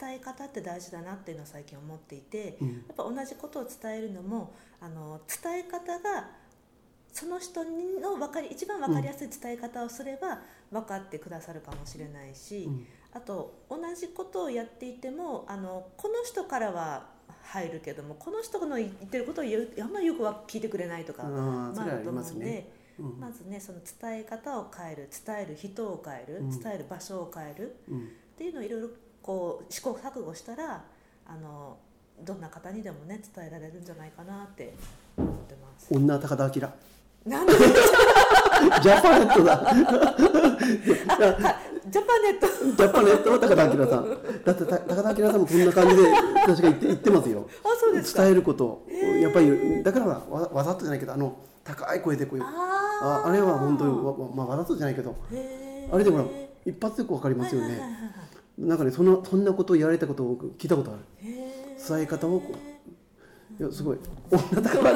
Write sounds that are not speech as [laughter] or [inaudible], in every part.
伝え方って大事だなっていうのを最近思っていて、うん。やっぱ同じことを伝えるのもあの伝え方がその人の分かり一番分かりやすい伝え方をすれば分かってくださるかもしれないし、うん。あと同じことをやっていてもあのこの人からは入るけどもこの人の言ってることを言うあんまりよくは聞いてくれないとか、あーまあ、ると思うので。うん。まずねその伝え方を変える伝える人を変える、うん。伝える場所を変えるうん。っていうのをいろいろこう試行錯誤したらあのどんな方にでもね伝えられるんじゃないかなって思ってます。女高田明。なんで？[laughs] ジャパネットだ。ジャパネット。ジャパネットは高田明さん。だってた高田明さんもこんな感じで確か言って言ってますよ。あそうですか。伝えることやっぱりだからわわざとじゃないけどあの高い声でこうあああれは本当にわ,、まあ、わざとじゃないけどあれでもほら一発でこう分かりますよね。はいはいはいはいなんかねそのそんなことを言われたことを僕聞いたことある。伝え方をこいやすごい。女高田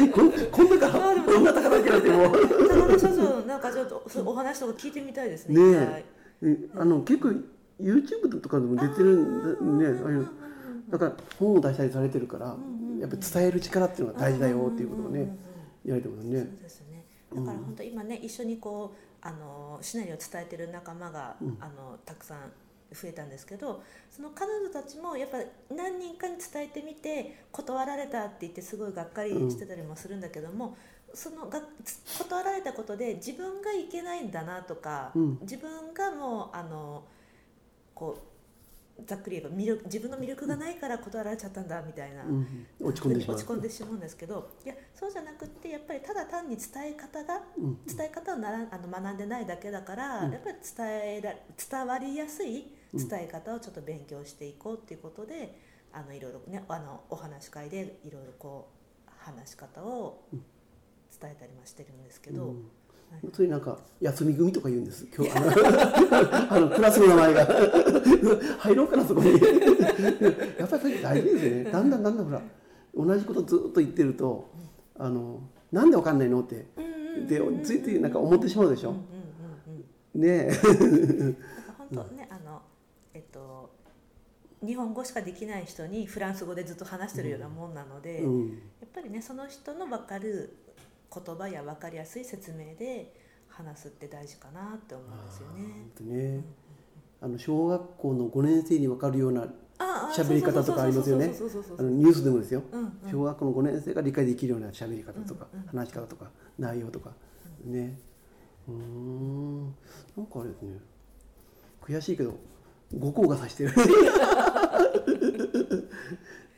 明こんこんなから女高田明ってもう。高田社長なんかちょっとお話とか聞いてみたいですね。ねあの結構 YouTube とかでも出てるんだねああいうだから本を出したりされてるからやっぱり伝える力っていうのが大事だよっていうことをね言われてますそうねですね。だから本当今ね一緒にこうあのシナリオを伝えてる仲間が、あのたくさん増えたんですけどその彼女たちもやっぱ何人かに伝えてみて断られたって言ってすごいがっかりしてたりもするんだけども、そのがつ断られたことで自分がいけないんだなとか、うん。自分がもうあのこうざっくり言えば魅力自分の魅力がないから断られちゃったんだみたいな。うん落ち込んでしまう。落ち込んでしまうんですけどいやそうじゃなくってやっぱりただ単に伝え方がうん伝え方をならあの学んでないだけだから、うん。やっぱり伝えら伝わりやすい伝え方をちょっと勉強していこうっていうことで、あのいろいろねあのお話し会でいろいろこう話し方を伝えたりもしてるんですけど、うんそれなんか休み組とか言うんです。今日あの [laughs] あのクラスの名前が。[laughs] 入ろうかなそこに。[laughs] やっぱりそれ大事ですよね。だんだんだんだんほら同じことずっと言ってるとあのなんでわかんないのって。でついついなんか思ってしまうでしょ。ねえ。本当ね、あのえっと日本語しかできない人にフランス語でずっと話してるようなもんなので、うん。やっぱりねその人の分かる言葉や分かりやすい説明で話すって大事かなって思うんですよね。本当ね。あの小学校の5年生に分かるようなああ喋り方とかありますよね。あのニュースでもですよ。うんうん。小学校の5年生が理解できるような喋り方とかうんうん話し方とか内容とか。ね。うーん。なんかあれですね。悔しいけど五校が指してる。[laughs]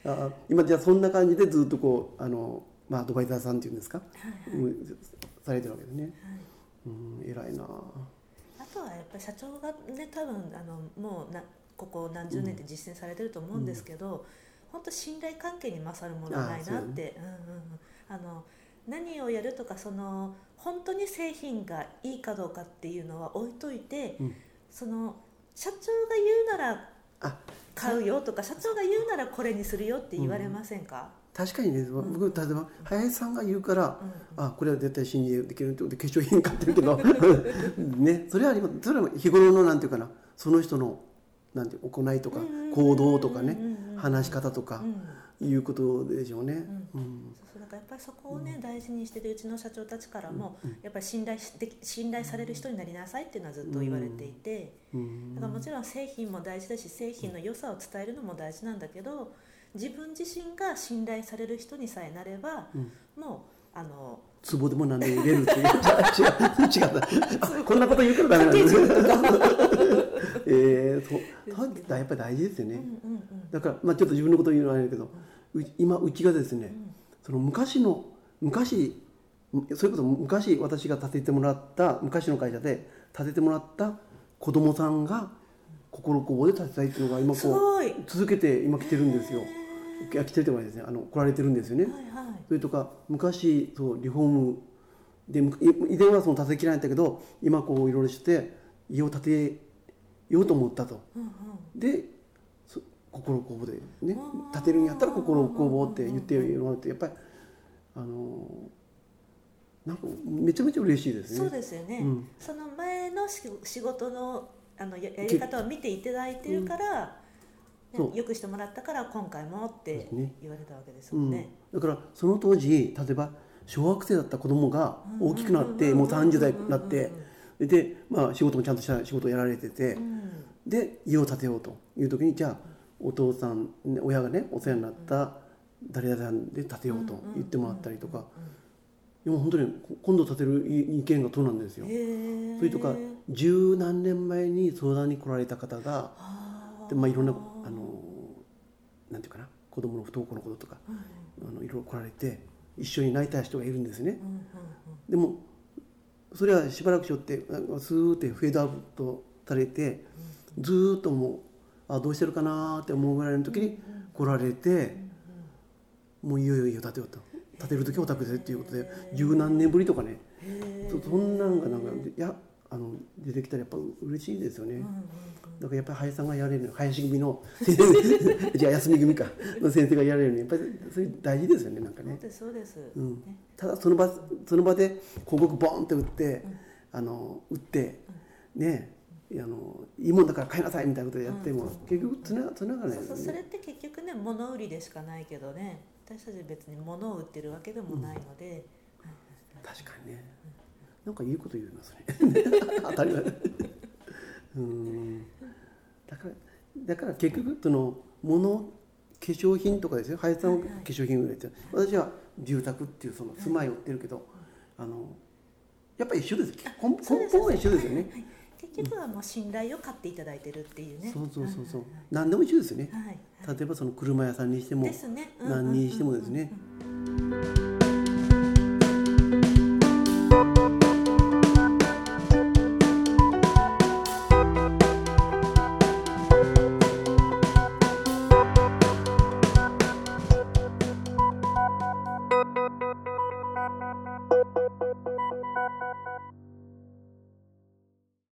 あ今じゃあそんな感じでずっとこうあの、まあ、アドバイザーさんっていうんですか、うんされてるわけですねうん偉いな。あとはやっぱり社長がね多分あのもうなここ何十年って実践されてると思うんですけど、本当信頼関係に勝るものはないなって、うんうんうん、あの何をやるとかその本当に製品がいいかどうかっていうのは置いといて、うん。その社長が言うならあ買うよとか社長が言うならこれにするよって言われませんか、確かにね僕例えば林さんが言うから、あこれは絶対信用できるってことで化粧品買ってるけど [laughs] [laughs] ねそれはそれは日頃のなんていうかなその人のなんて行いとか行動とかね話し方とかうん。いうことでしょうね。うん。そうだからやっぱりそこをね、大事にしてるうちの社長たちからも、やっぱり信頼して信頼される人になりなさいっていうのはずっと言われていて、うん。だからもちろん製品も大事だし製品の良さを伝えるのも大事なんだけど自分自身が信頼される人にさえなれば、もうあの壺でも何でも入れるっていう。違う。違う。違う。あ [laughs] こんなこと言うからダメなんです [laughs] えー、そう。そう。やっぱり大事ですよね。うんうんだから、まあ、ちょっと自分のこと言うのはあれだけど、う今うちがですね、その昔の昔それこそ昔私が建ててもらった昔の会社で建ててもらった子供さんが心工房で建てたいっていうのが今こう続けて今来てるんですよ。いや来てるってことはですねあの来られてるんですよね。はいはいそれとか昔そうリフォームで以前はその建てきらんだけど今こういろいろして家を建てようと思ったと。うんうんでそ心工房でね建てるんやったら心工房って言ってもらうってやっぱりあのなんかめちゃめちゃ嬉しいですね。そうですよね、うんその前のし仕事のあのややり方を見ていただいてるから、よくしてもらったから今回もって言われたわけですうんもん。ね。だからその当時例えば小学生だった子供が大きくなってもう30代になってで、まあ、仕事もちゃんとした仕事をやられててうん。で家を建てようという時にじゃあお父さんね親がねお世話になった誰々さんで建てようと言ってもらったりとか。でも本当に今度建てる意見がそうなんですよ。それとか十何年前に相談に来られた方がで、まあ、いろんなあのなんていうかな子供の不登校のこととかうん。あのいろいろ来られて一緒に泣いた人がいるんですね。うんうんでもそれはしばらくしょってあスーってフェードアウトされてずーっともうあどうしてるかなーって思うぐらいの時に来られてもういよいよ家を建てようと。建てる時はお宅でっていうことで十何年ぶりとかね。へそそんなんがなんかいやあの出てきたらやっぱ嬉しいですよね。ーうんうん。だからやっぱり林さんがやれる林組の [laughs] じゃあ休み組か [laughs] の先生がやれるのやっぱりそれ大事ですよねなんかね。そうですそうん。ね。ただその場その場で広告ボーンって打って、あの打って、ねあのいいもんだから買いなさいみたいなことでやっても、結局つなつながらないそうそう。それって結局ね物売りでしかないけどね。私たち別に物を売ってるわけでもないので、確かにね。なんかいいこと言いますね。当たり前。うん。だからだから結局その物化粧品とかですよ。林さんは化粧品売れて、私は住宅っていうその住まいを売ってるけど、あのやっぱり一緒です。根本は一緒ですよね。結局はもう信頼を買っていただいてるっていうねそうそうそうそうはい。何でも一緒ですよね。例えばその車屋さんにしても何にしてもですね。